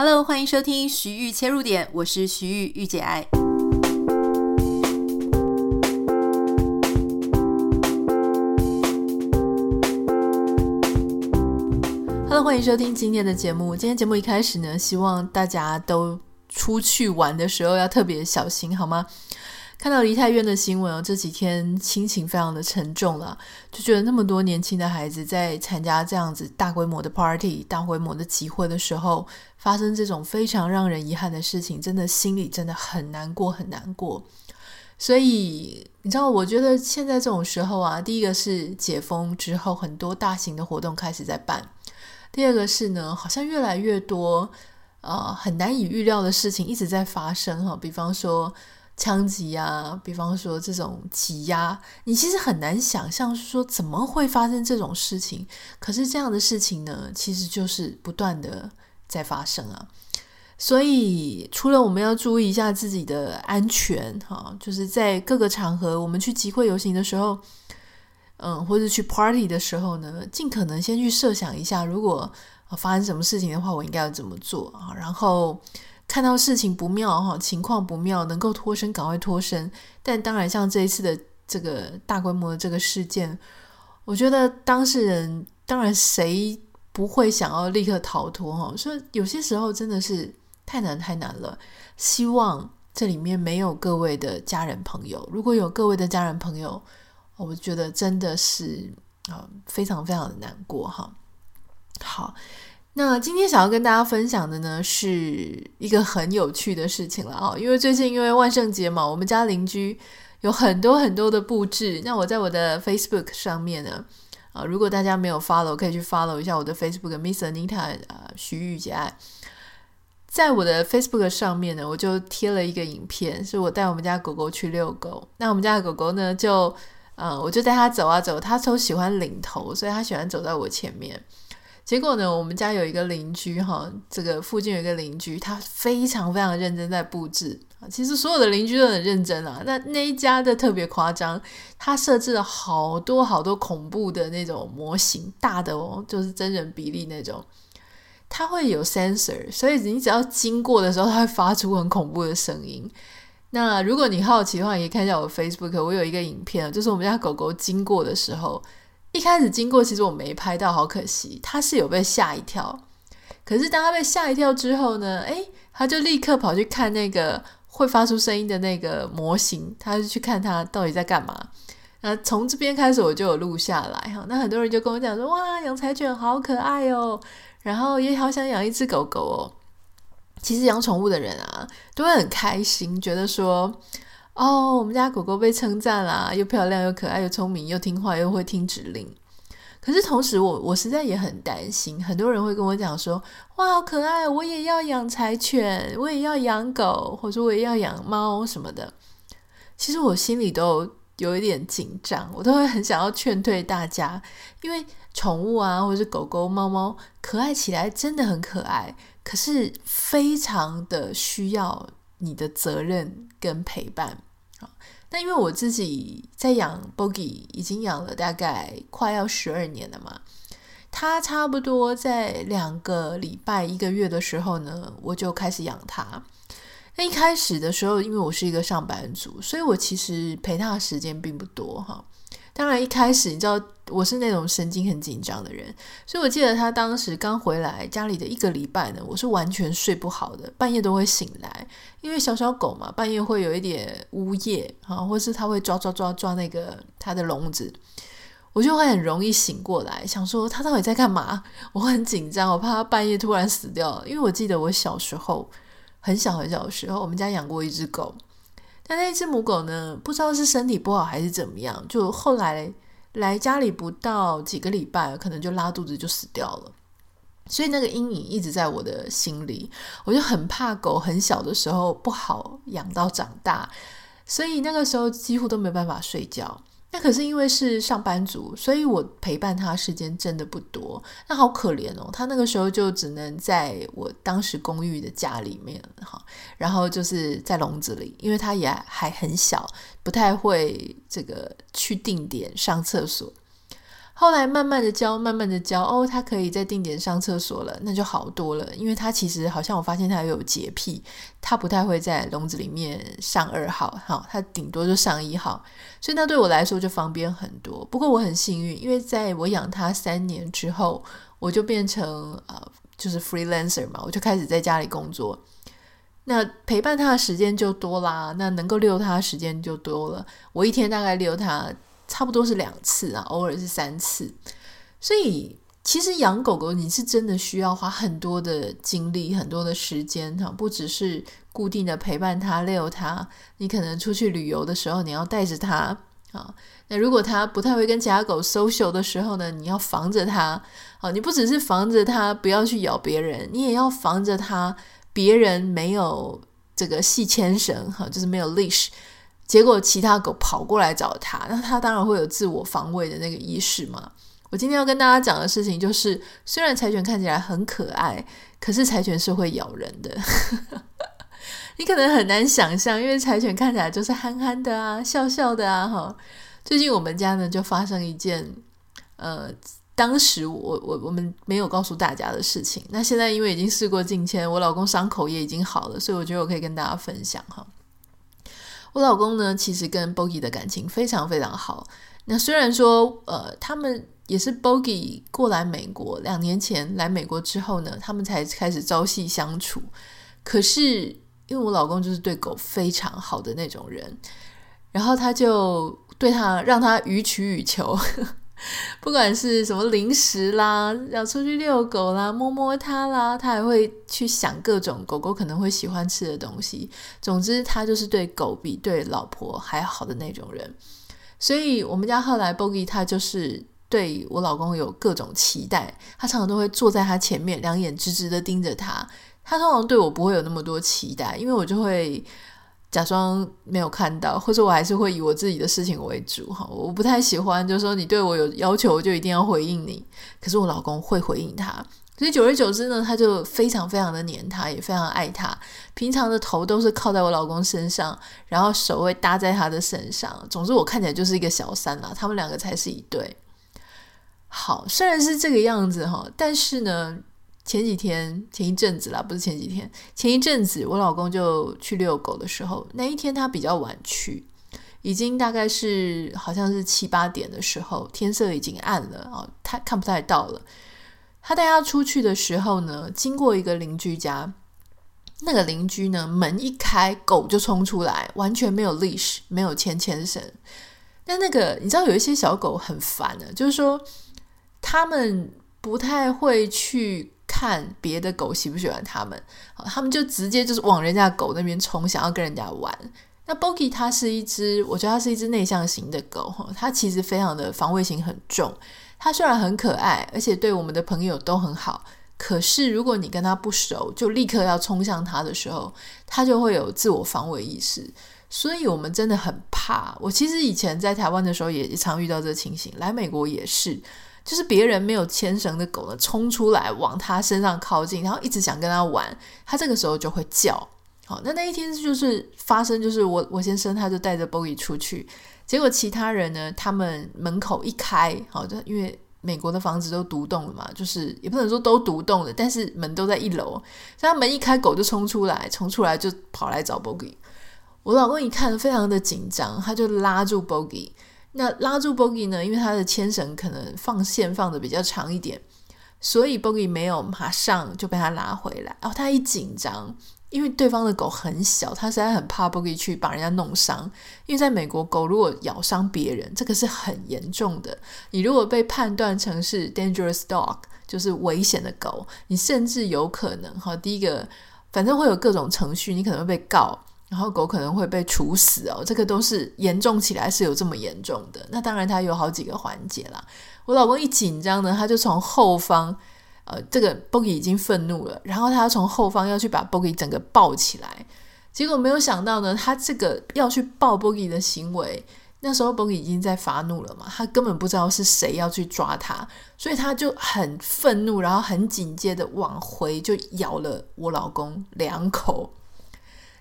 Hello，欢迎收听徐玉切入点，我是徐玉玉姐爱。Hello，欢迎收听今天的节目。今天节目一开始呢，希望大家都出去玩的时候要特别小心，好吗？看到梨泰院的新闻哦，这几天心情非常的沉重了，就觉得那么多年轻的孩子在参加这样子大规模的 party、大规模的集会的时候，发生这种非常让人遗憾的事情，真的心里真的很难过，很难过。所以你知道，我觉得现在这种时候啊，第一个是解封之后，很多大型的活动开始在办；第二个是呢，好像越来越多呃很难以预料的事情一直在发生哈，比方说。枪击啊，比方说这种挤压，你其实很难想象说怎么会发生这种事情。可是这样的事情呢，其实就是不断的在发生啊。所以除了我们要注意一下自己的安全，哈，就是在各个场合，我们去集会游行的时候，嗯，或者去 party 的时候呢，尽可能先去设想一下，如果发生什么事情的话，我应该要怎么做啊？然后。看到事情不妙哈，情况不妙，能够脱身赶快脱身。但当然，像这一次的这个大规模的这个事件，我觉得当事人当然谁不会想要立刻逃脱哈？所以有些时候真的是太难太难了。希望这里面没有各位的家人朋友，如果有各位的家人朋友，我觉得真的是啊非常非常的难过哈。好。那今天想要跟大家分享的呢，是一个很有趣的事情了啊！因为最近因为万圣节嘛，我们家邻居有很多很多的布置。那我在我的 Facebook 上面呢，啊，如果大家没有 follow，可以去 follow 一下我的 Facebook Miss Anita 啊，徐玉洁爱。在我的 Facebook 上面呢，我就贴了一个影片，是我带我们家狗狗去遛狗。那我们家的狗狗呢，就嗯，我就带它走啊走，它都喜欢领头，所以它喜欢走在我前面。结果呢，我们家有一个邻居哈，这个附近有一个邻居，他非常非常认真在布置啊。其实所有的邻居都很认真啊，那那一家的特别夸张，他设置了好多好多恐怖的那种模型，大的哦，就是真人比例那种。它会有 sensor，所以你只要经过的时候，它会发出很恐怖的声音。那如果你好奇的话，也可以看一下我 Facebook，我有一个影片，就是我们家狗狗经过的时候。一开始经过，其实我没拍到，好可惜。他是有被吓一跳，可是当他被吓一跳之后呢，诶，他就立刻跑去看那个会发出声音的那个模型，他就去看他到底在干嘛。那从这边开始我就有录下来哈。那很多人就跟我讲说，哇，养柴犬好可爱哦，然后也好想养一只狗狗哦。其实养宠物的人啊，都会很开心，觉得说。哦，我们家狗狗被称赞啦，又漂亮又可爱又聪明又听话又会听指令。可是同时我，我实在也很担心，很多人会跟我讲说：“哇，好可爱，我也要养柴犬，我也要养狗，或者我也要养猫什么的。”其实我心里都有一点紧张，我都会很想要劝退大家，因为宠物啊，或者是狗狗、猫猫，可爱起来真的很可爱，可是非常的需要你的责任跟陪伴。那因为我自己在养 Boogie，已经养了大概快要十二年了嘛，他差不多在两个礼拜一个月的时候呢，我就开始养它。那一开始的时候，因为我是一个上班族，所以我其实陪他的时间并不多哈。当然，一开始你知道我是那种神经很紧张的人，所以我记得他当时刚回来家里的一个礼拜呢，我是完全睡不好的，半夜都会醒来，因为小小狗嘛，半夜会有一点呜咽啊，或是它会抓抓抓抓那个它的笼子，我就会很容易醒过来，想说他到底在干嘛？我很紧张，我怕他半夜突然死掉，因为我记得我小时候很小很小的时候，我们家养过一只狗。但那只母狗呢，不知道是身体不好还是怎么样，就后来来家里不到几个礼拜，可能就拉肚子就死掉了。所以那个阴影一直在我的心里，我就很怕狗很小的时候不好养到长大，所以那个时候几乎都没办法睡觉。那可是因为是上班族，所以我陪伴他时间真的不多。那好可怜哦，他那个时候就只能在我当时公寓的家里面哈，然后就是在笼子里，因为他也还很小，不太会这个去定点上厕所。后来慢慢的教，慢慢的教，哦，他可以在定点上厕所了，那就好多了。因为他其实好像我发现他有洁癖，他不太会在笼子里面上二号，哈，他顶多就上一号，所以那对我来说就方便很多。不过我很幸运，因为在我养他三年之后，我就变成呃，就是 freelancer 嘛，我就开始在家里工作，那陪伴他的时间就多啦，那能够遛他的时间就多了。我一天大概遛他。差不多是两次啊，偶尔是三次，所以其实养狗狗你是真的需要花很多的精力、很多的时间哈，不只是固定的陪伴它、遛它，你可能出去旅游的时候你要带着它啊。那如果它不太会跟其他狗 social 的时候呢，你要防着它啊。你不只是防着它不要去咬别人，你也要防着它别人没有这个系牵绳哈，就是没有 leash。结果其他狗跑过来找他，那他当然会有自我防卫的那个意识嘛。我今天要跟大家讲的事情就是，虽然柴犬看起来很可爱，可是柴犬是会咬人的。你可能很难想象，因为柴犬看起来就是憨憨的啊，笑笑的啊。哈，最近我们家呢就发生一件，呃，当时我我我们没有告诉大家的事情。那现在因为已经事过境迁，我老公伤口也已经好了，所以我觉得我可以跟大家分享哈。我老公呢，其实跟 b o g i e 的感情非常非常好。那虽然说，呃，他们也是 b o g i e 过来美国两年前来美国之后呢，他们才开始朝夕相处。可是，因为我老公就是对狗非常好的那种人，然后他就对他让他予取予求。不管是什么零食啦，要出去遛狗啦，摸摸它啦，他还会去想各种狗狗可能会喜欢吃的东西。总之，他就是对狗比对老婆还好的那种人。所以，我们家后来 Bogi 他就是对我老公有各种期待，他常常都会坐在他前面，两眼直直的盯着他。他通常对我不会有那么多期待，因为我就会。假装没有看到，或者我还是会以我自己的事情为主哈。我不太喜欢，就是说你对我有要求，我就一定要回应你。可是我老公会回应他，所以久而久之呢，他就非常非常的黏他，也非常爱他。平常的头都是靠在我老公身上，然后手会搭在他的身上。总之我看起来就是一个小三啦，他们两个才是一对。好，虽然是这个样子哈，但是呢。前几天，前一阵子啦，不是前几天，前一阵子，我老公就去遛狗的时候，那一天他比较晚去，已经大概是好像是七八点的时候，天色已经暗了哦，他看不太到了。他带他出去的时候呢，经过一个邻居家，那个邻居呢，门一开，狗就冲出来，完全没有 leash，没有牵牵绳。但那个你知道，有一些小狗很烦的，就是说他们不太会去。看别的狗喜不喜欢他们，他们就直接就是往人家狗那边冲，想要跟人家玩。那 Boki 它是一只，我觉得它是一只内向型的狗，它其实非常的防卫性很重。它虽然很可爱，而且对我们的朋友都很好，可是如果你跟它不熟，就立刻要冲向它的时候，它就会有自我防卫意识。所以我们真的很怕。我其实以前在台湾的时候也常遇到这情形，来美国也是。就是别人没有牵绳的狗呢，冲出来往他身上靠近，然后一直想跟他玩，他这个时候就会叫。好，那那一天就是发生，就是我我先生他就带着 Bogie 出去，结果其他人呢，他们门口一开，好，就因为美国的房子都独栋了嘛，就是也不能说都独栋的，但是门都在一楼，所以他门一开，狗就冲出来，冲出来就跑来找 Bogie。我老公一看非常的紧张，他就拉住 Bogie。那拉住 Bogi 呢？因为它的牵绳可能放线放的比较长一点，所以 Bogi 没有马上就被他拉回来。然后他一紧张，因为对方的狗很小，他实在很怕 Bogi 去把人家弄伤。因为在美国，狗如果咬伤别人，这个是很严重的。你如果被判断成是 dangerous dog，就是危险的狗，你甚至有可能哈，第一个反正会有各种程序，你可能会被告。然后狗可能会被处死哦，这个都是严重起来是有这么严重的。那当然它有好几个环节啦。我老公一紧张呢，他就从后方，呃，这个 Bogi 已经愤怒了，然后他从后方要去把 Bogi 整个抱起来。结果没有想到呢，他这个要去抱 Bogi 的行为，那时候 Bogi 已经在发怒了嘛，他根本不知道是谁要去抓他，所以他就很愤怒，然后很紧接着往回就咬了我老公两口。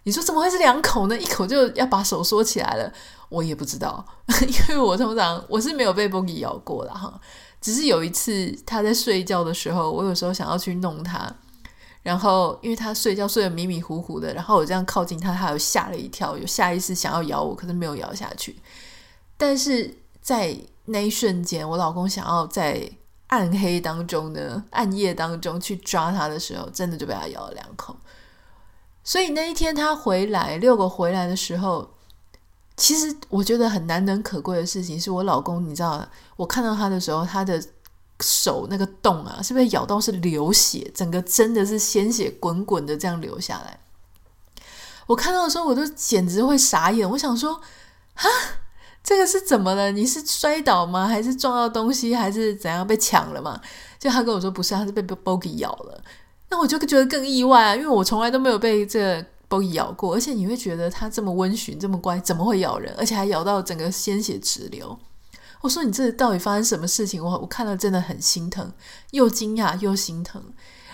你说怎么会是两口呢？一口就要把手缩起来了，我也不知道，因为我通常我是没有被 Bogi 咬过的哈。只是有一次他在睡觉的时候，我有时候想要去弄他，然后因为他睡觉睡得迷迷糊糊的，然后我这样靠近他，他有吓了一跳，有下意识想要咬我，可是没有咬下去。但是在那一瞬间，我老公想要在暗黑当中呢，暗夜当中去抓他的时候，真的就被他咬了两口。所以那一天他回来，遛狗回来的时候。其实我觉得很难能可贵的事情是我老公，你知道，我看到他的时候，他的手那个洞啊，是不是咬到是流血，整个真的是鲜血滚滚的这样流下来。我看到的时候，我都简直会傻眼。我想说，哈，这个是怎么了？你是摔倒吗？还是撞到东西？还是怎样被抢了吗？就他跟我说不是，他是被 Bogi 咬了。那我就觉得更意外啊，因为我从来都没有被这个。被咬过，而且你会觉得它这么温驯，这么乖，怎么会咬人？而且还咬到整个鲜血直流。我说你这到底发生什么事情？我我看了真的很心疼，又惊讶又心疼。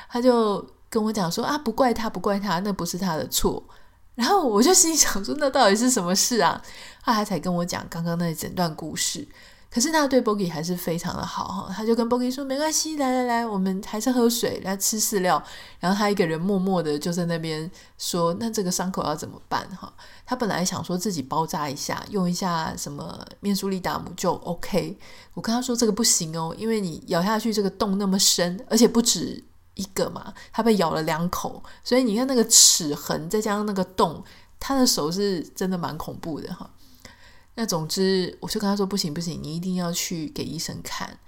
他就跟我讲说啊，不怪他，不怪他，那不是他的错。然后我就心想说，那到底是什么事啊？后来才跟我讲刚刚那整段故事。可是他对 Bogi 还是非常的好哈，他就跟 Bogi 说没关系，来来来，我们还是喝水，来吃饲料。然后他一个人默默的就在那边说，那这个伤口要怎么办哈？他本来想说自己包扎一下，用一下什么面舒利达姆就 OK。我跟他说这个不行哦，因为你咬下去这个洞那么深，而且不止一个嘛，他被咬了两口，所以你看那个齿痕再加上那个洞，他的手是真的蛮恐怖的哈。那总之，我就跟他说：“不行不行，你一定要去给医生看。”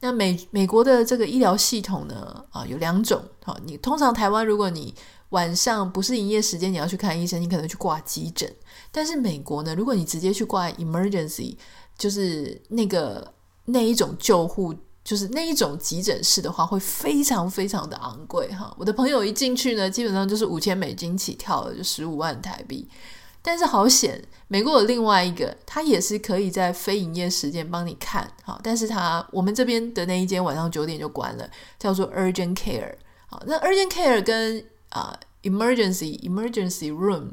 那美美国的这个医疗系统呢，啊，有两种。好，你通常台湾，如果你晚上不是营业时间，你要去看医生，你可能去挂急诊。但是美国呢，如果你直接去挂 emergency，就是那个那一种救护，就是那一种急诊室的话，会非常非常的昂贵哈。我的朋友一进去呢，基本上就是五千美金起跳了，就十五万台币。但是好险，美国有另外一个，他也是可以在非营业时间帮你看，好，但是他我们这边的那一间晚上九点就关了，叫做 Urgent Care，好，那 Urgent Care 跟啊、Emergency Emergency Room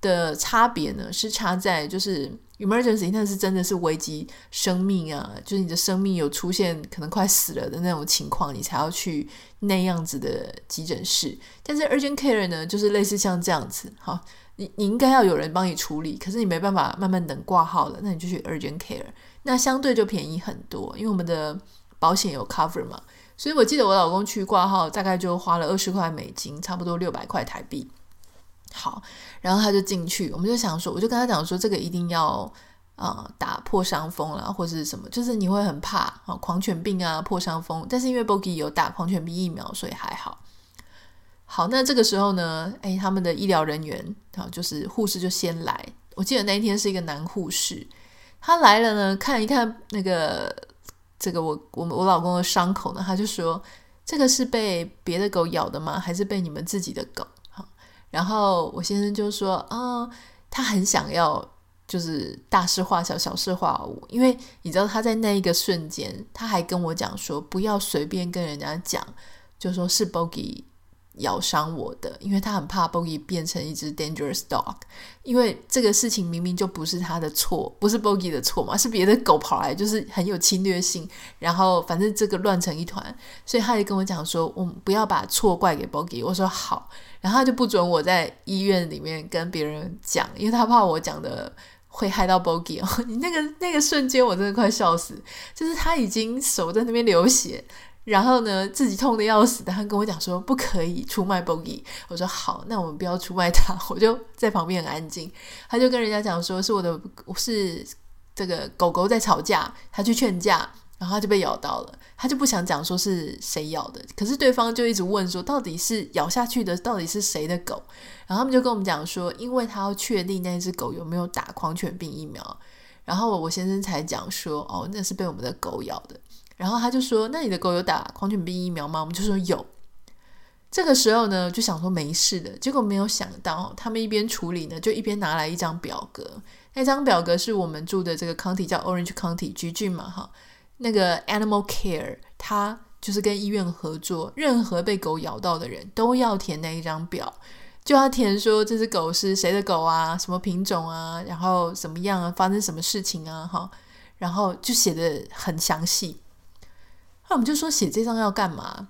的差别呢，是差在就是 Emergency 那是真的是危及生命啊，就是你的生命有出现可能快死了的那种情况，你才要去那样子的急诊室，但是 Urgent Care 呢，就是类似像这样子，好。你你应该要有人帮你处理，可是你没办法慢慢等挂号了，那你就去 urgent care，那相对就便宜很多，因为我们的保险有 cover 嘛。所以我记得我老公去挂号，大概就花了二十块美金，差不多六百块台币。好，然后他就进去，我们就想说，我就跟他讲说，这个一定要啊、呃、打破伤风啦，或者是什么，就是你会很怕啊狂犬病啊破伤风，但是因为 Bogi 有打狂犬病疫苗，所以还好。好，那这个时候呢，诶，他们的医疗人员啊，就是护士就先来。我记得那一天是一个男护士，他来了呢，看一看那个这个我我我老公的伤口呢，他就说：“这个是被别的狗咬的吗？还是被你们自己的狗？”好，然后我先生就说：“啊、他很想要，就是大事化小，小事化无，因为你知道他在那一个瞬间，他还跟我讲说，不要随便跟人家讲，就说是 Bogi。”咬伤我的，因为他很怕 Bogie 变成一只 dangerous dog，因为这个事情明明就不是他的错，不是 Bogie 的错嘛，是别的狗跑来，就是很有侵略性，然后反正这个乱成一团，所以他也跟我讲说，我们不要把错怪给 Bogie。我说好，然后他就不准我在医院里面跟别人讲，因为他怕我讲的会害到 Bogi 哦。你那个那个瞬间，我真的快笑死，就是他已经手在那边流血。然后呢，自己痛得要死，他跟我讲说不可以出卖 Bogi。我说好，那我们不要出卖他。我就在旁边很安静。他就跟人家讲说是我的，是这个狗狗在吵架，他去劝架，然后他就被咬到了。他就不想讲说是谁咬的，可是对方就一直问说到底是咬下去的到底是谁的狗？然后他们就跟我们讲说，因为他要确定那只狗有没有打狂犬病疫苗。然后我先生才讲说，哦，那是被我们的狗咬的。然后他就说：“那你的狗有打狂犬病疫苗吗？”我们就说有。这个时候呢，就想说没事的，结果没有想到，他们一边处理呢，就一边拿来一张表格。那张表格是我们住的这个 county 叫 Orange County 橘郡嘛，哈，那个 Animal Care，他就是跟医院合作，任何被狗咬到的人都要填那一张表，就要填说这只狗是谁的狗啊，什么品种啊，然后怎么样啊，发生什么事情啊，哈，然后就写的很详细。那我们就说写这张要干嘛？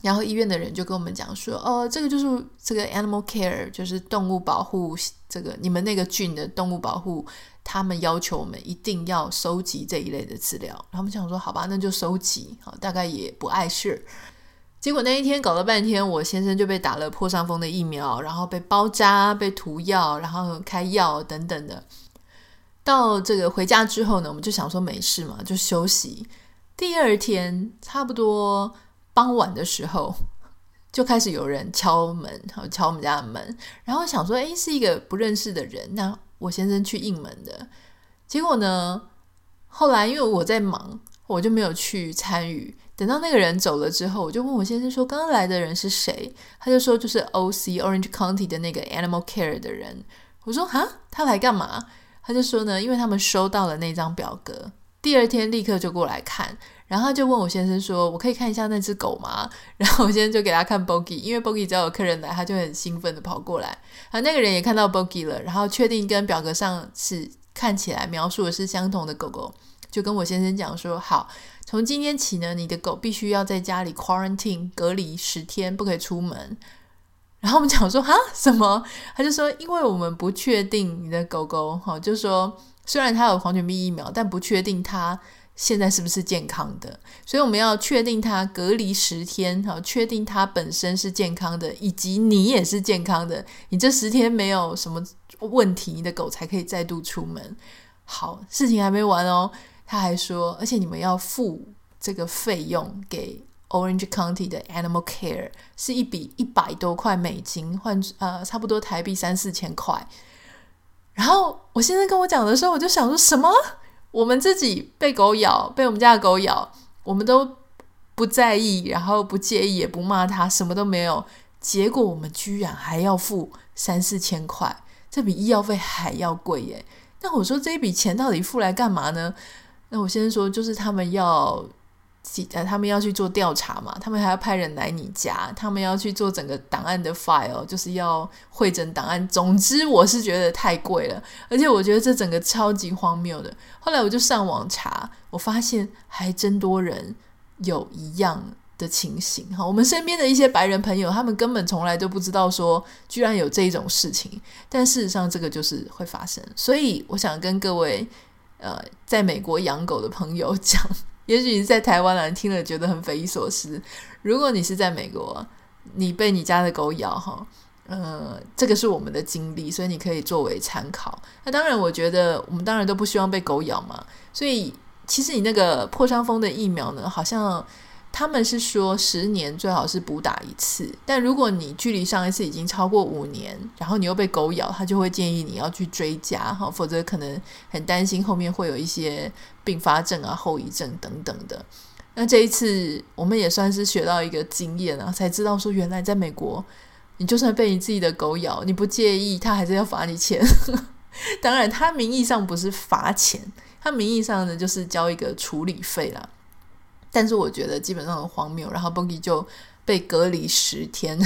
然后医院的人就跟我们讲说，哦，这个就是这个 animal care，就是动物保护，这个你们那个郡的动物保护，他们要求我们一定要收集这一类的资料。然后我们想说，好吧，那就收集，好，大概也不碍事。结果那一天搞了半天，我先生就被打了破伤风的疫苗，然后被包扎、被涂药，然后开药等等的。到这个回家之后呢，我们就想说没事嘛，就休息。第二天差不多。傍晚的时候，就开始有人敲门，敲我们家的门，然后想说，诶，是一个不认识的人，那我先生去应门的。结果呢，后来因为我在忙，我就没有去参与。等到那个人走了之后，我就问我先生说，刚刚来的人是谁？他就说，就是 OC Orange County 的那个 Animal Care 的人。我说，哈，他来干嘛？他就说呢，因为他们收到了那张表格，第二天立刻就过来看。然后他就问我先生说：“我可以看一下那只狗吗？” 然后我先生就给他看 Boggy，因为 Boggy 只要有客人来，他就很兴奋的跑过来。啊，那个人也看到 Boggy 了，然后确定跟表格上是看起来描述的是相同的狗狗，就跟我先生讲说：“好，从今天起呢，你的狗必须要在家里 quarantine 隔离十天，不可以出门。”然后我们讲说：“哈，什么？”他就说：“因为我们不确定你的狗狗，哈，就说虽然它有狂犬病疫苗，但不确定它。”现在是不是健康的？所以我们要确定它隔离十天，好，确定它本身是健康的，以及你也是健康的。你这十天没有什么问题，你的狗才可以再度出门。好，事情还没完哦，他还说，而且你们要付这个费用给 Orange County 的 Animal Care，是一笔一百多块美金，换呃差不多台币三四千块。然后我先生跟我讲的时候，我就想说什么？我们自己被狗咬，被我们家的狗咬，我们都不在意，然后不介意，也不骂他，什么都没有。结果我们居然还要付三四千块，这比医药费还要贵耶！那我说这一笔钱到底付来干嘛呢？那我先生说，就是他们要。呃，他们要去做调查嘛，他们还要派人来你家，他们要去做整个档案的 file，就是要汇整档案。总之，我是觉得太贵了，而且我觉得这整个超级荒谬的。后来我就上网查，我发现还真多人有一样的情形。哈，我们身边的一些白人朋友，他们根本从来都不知道说，居然有这种事情。但事实上，这个就是会发生。所以，我想跟各位呃，在美国养狗的朋友 讲。也许你在台湾人听了觉得很匪夷所思。如果你是在美国，你被你家的狗咬哈，呃，这个是我们的经历，所以你可以作为参考。那当然，我觉得我们当然都不希望被狗咬嘛。所以其实你那个破伤风的疫苗呢，好像。他们是说十年最好是补打一次，但如果你距离上一次已经超过五年，然后你又被狗咬，他就会建议你要去追加哈，否则可能很担心后面会有一些并发症啊、后遗症等等的。那这一次我们也算是学到一个经验啊，才知道说原来在美国，你就算被你自己的狗咬，你不介意，他还是要罚你钱。当然，他名义上不是罚钱，他名义上呢就是交一个处理费啦。但是我觉得基本上很荒谬，然后 Boggy 就被隔离十天，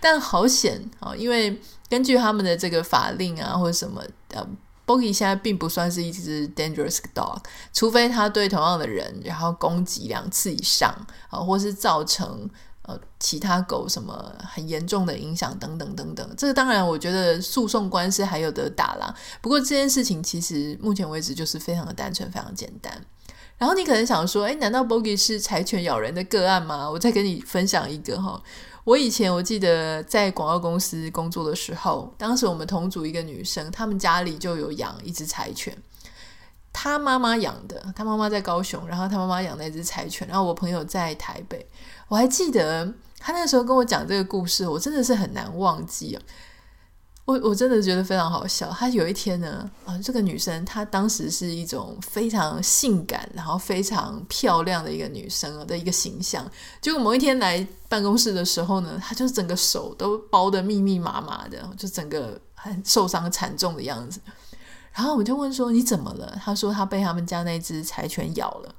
但好险啊！因为根据他们的这个法令啊，或者什么，呃，Boggy 现在并不算是一只 dangerous dog，除非他对同样的人然后攻击两次以上啊，或是造成呃其他狗什么很严重的影响等等等等。这个当然，我觉得诉讼官司还有得打啦。不过这件事情其实目前为止就是非常的单纯，非常简单。然后你可能想说，诶，难道 Boggy 是柴犬咬人的个案吗？我再跟你分享一个哈。我以前我记得在广告公司工作的时候，当时我们同组一个女生，他们家里就有养一只柴犬，他妈妈养的，他妈妈在高雄，然后他妈妈养那只柴犬，然后我朋友在台北，我还记得他那时候跟我讲这个故事，我真的是很难忘记。我我真的觉得非常好笑。他有一天呢，啊，这个女生她当时是一种非常性感，然后非常漂亮的一个女生的一个形象。结果某一天来办公室的时候呢，她就是整个手都包得密密麻麻的，就整个很受伤惨重的样子。然后我就问说：“你怎么了？”他说：“他被他们家那只柴犬咬了。”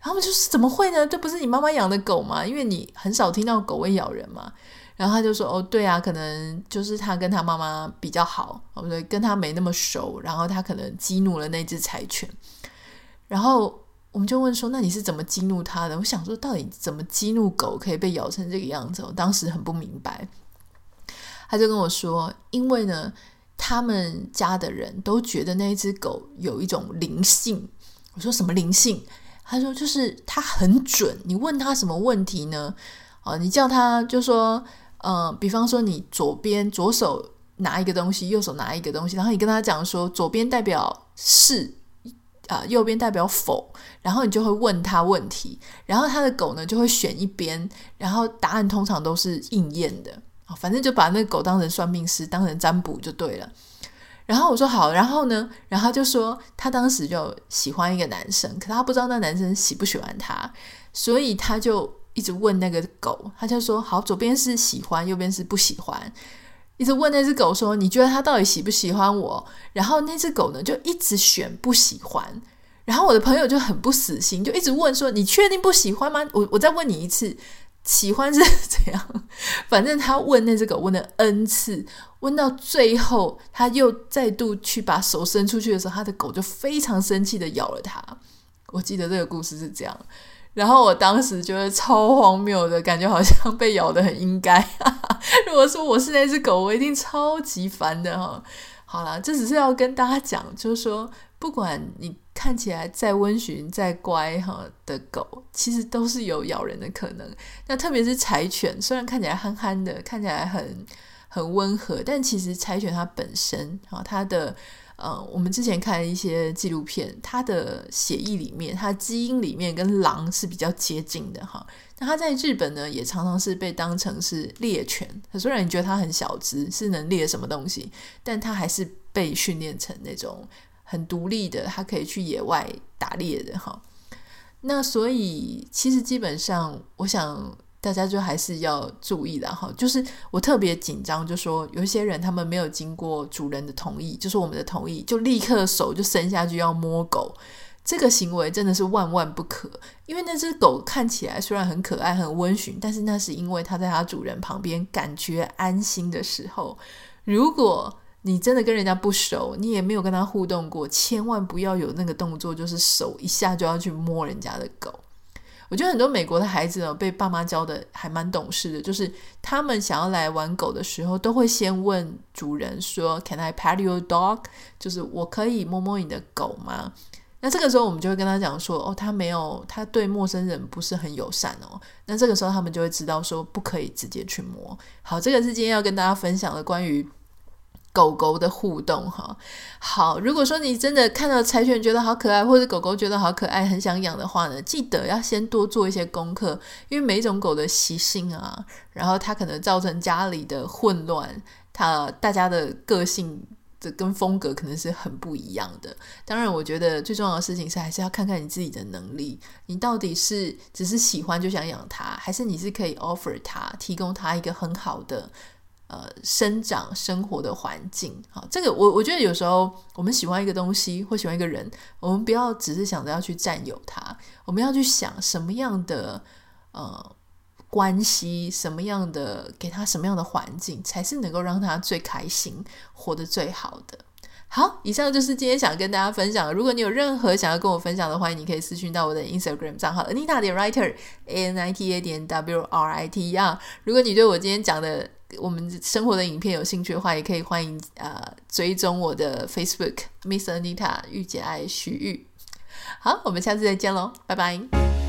然后就是怎么会呢？这不是你妈妈养的狗吗？因为你很少听到狗会咬人嘛。然后他就说：“哦，对啊，可能就是他跟他妈妈比较好，哦不对，跟他没那么熟。然后他可能激怒了那只柴犬。然后我们就问说，那你是怎么激怒他的？我想说，到底怎么激怒狗可以被咬成这个样子？我当时很不明白。他就跟我说，因为呢，他们家的人都觉得那一只狗有一种灵性。我说什么灵性？他说就是它很准。你问他什么问题呢？哦，你叫他就说，呃，比方说你左边左手拿一个东西，右手拿一个东西，然后你跟他讲说，左边代表是啊，右边代表否，然后你就会问他问题，然后他的狗呢就会选一边，然后答案通常都是应验的。反正就把那个狗当成算命师，当成占卜就对了。然后我说好，然后呢，然后就说他当时就喜欢一个男生，可他不知道那男生喜不喜欢他，所以他就一直问那个狗，他就说好，左边是喜欢，右边是不喜欢，一直问那只狗说，你觉得他到底喜不喜欢我？然后那只狗呢就一直选不喜欢，然后我的朋友就很不死心，就一直问说，你确定不喜欢吗？我我再问你一次。喜欢是怎样？反正他问那只狗问了 N 次，问到最后，他又再度去把手伸出去的时候，他的狗就非常生气的咬了他。我记得这个故事是这样，然后我当时觉得超荒谬的感觉，好像被咬得很应该。如果说我是那只狗，我一定超级烦的哈。好啦，这只是要跟大家讲，就是说。不管你看起来再温驯、再乖哈的狗，其实都是有咬人的可能。那特别是柴犬，虽然看起来憨憨的，看起来很很温和，但其实柴犬它本身啊，它的呃，我们之前看一些纪录片，它的血液里面、它基因里面跟狼是比较接近的哈。那它在日本呢，也常常是被当成是猎犬。虽然你觉得它很小只，是能猎什么东西，但它还是被训练成那种。很独立的，它可以去野外打猎的哈。那所以其实基本上，我想大家就还是要注意的哈。就是我特别紧张，就说有一些人他们没有经过主人的同意，就是我们的同意，就立刻手就伸下去要摸狗，这个行为真的是万万不可。因为那只狗看起来虽然很可爱、很温驯，但是那是因为它在它主人旁边感觉安心的时候，如果你真的跟人家不熟，你也没有跟他互动过，千万不要有那个动作，就是手一下就要去摸人家的狗。我觉得很多美国的孩子呢，被爸妈教的还蛮懂事的，就是他们想要来玩狗的时候，都会先问主人说：“Can I pet your dog？” 就是我可以摸摸你的狗吗？那这个时候我们就会跟他讲说：“哦，他没有，他对陌生人不是很友善哦。”那这个时候他们就会知道说不可以直接去摸。好，这个是今天要跟大家分享的关于。狗狗的互动哈，好，如果说你真的看到柴犬觉得好可爱，或者狗狗觉得好可爱，很想养的话呢，记得要先多做一些功课，因为每种狗的习性啊，然后它可能造成家里的混乱，它大家的个性的跟风格可能是很不一样的。当然，我觉得最重要的事情是还是要看看你自己的能力，你到底是只是喜欢就想养它，还是你是可以 offer 它，提供它一个很好的。呃，生长生活的环境，好，这个我我觉得有时候我们喜欢一个东西或喜欢一个人，我们不要只是想着要去占有它，我们要去想什么样的呃关系，什么样的给他什么样的环境，才是能够让他最开心、活得最好的。好，以上就是今天想跟大家分享。如果你有任何想要跟我分享的，欢迎你可以私讯到我的 Instagram 账号 Anita 点 Writer，A N I T A 点 W R I T E R。如果你对我今天讲的我们生活的影片有兴趣的话，也可以欢迎呃追踪我的 Facebook Miss Anita 御姐爱徐玉。好，我们下次再见喽，拜拜。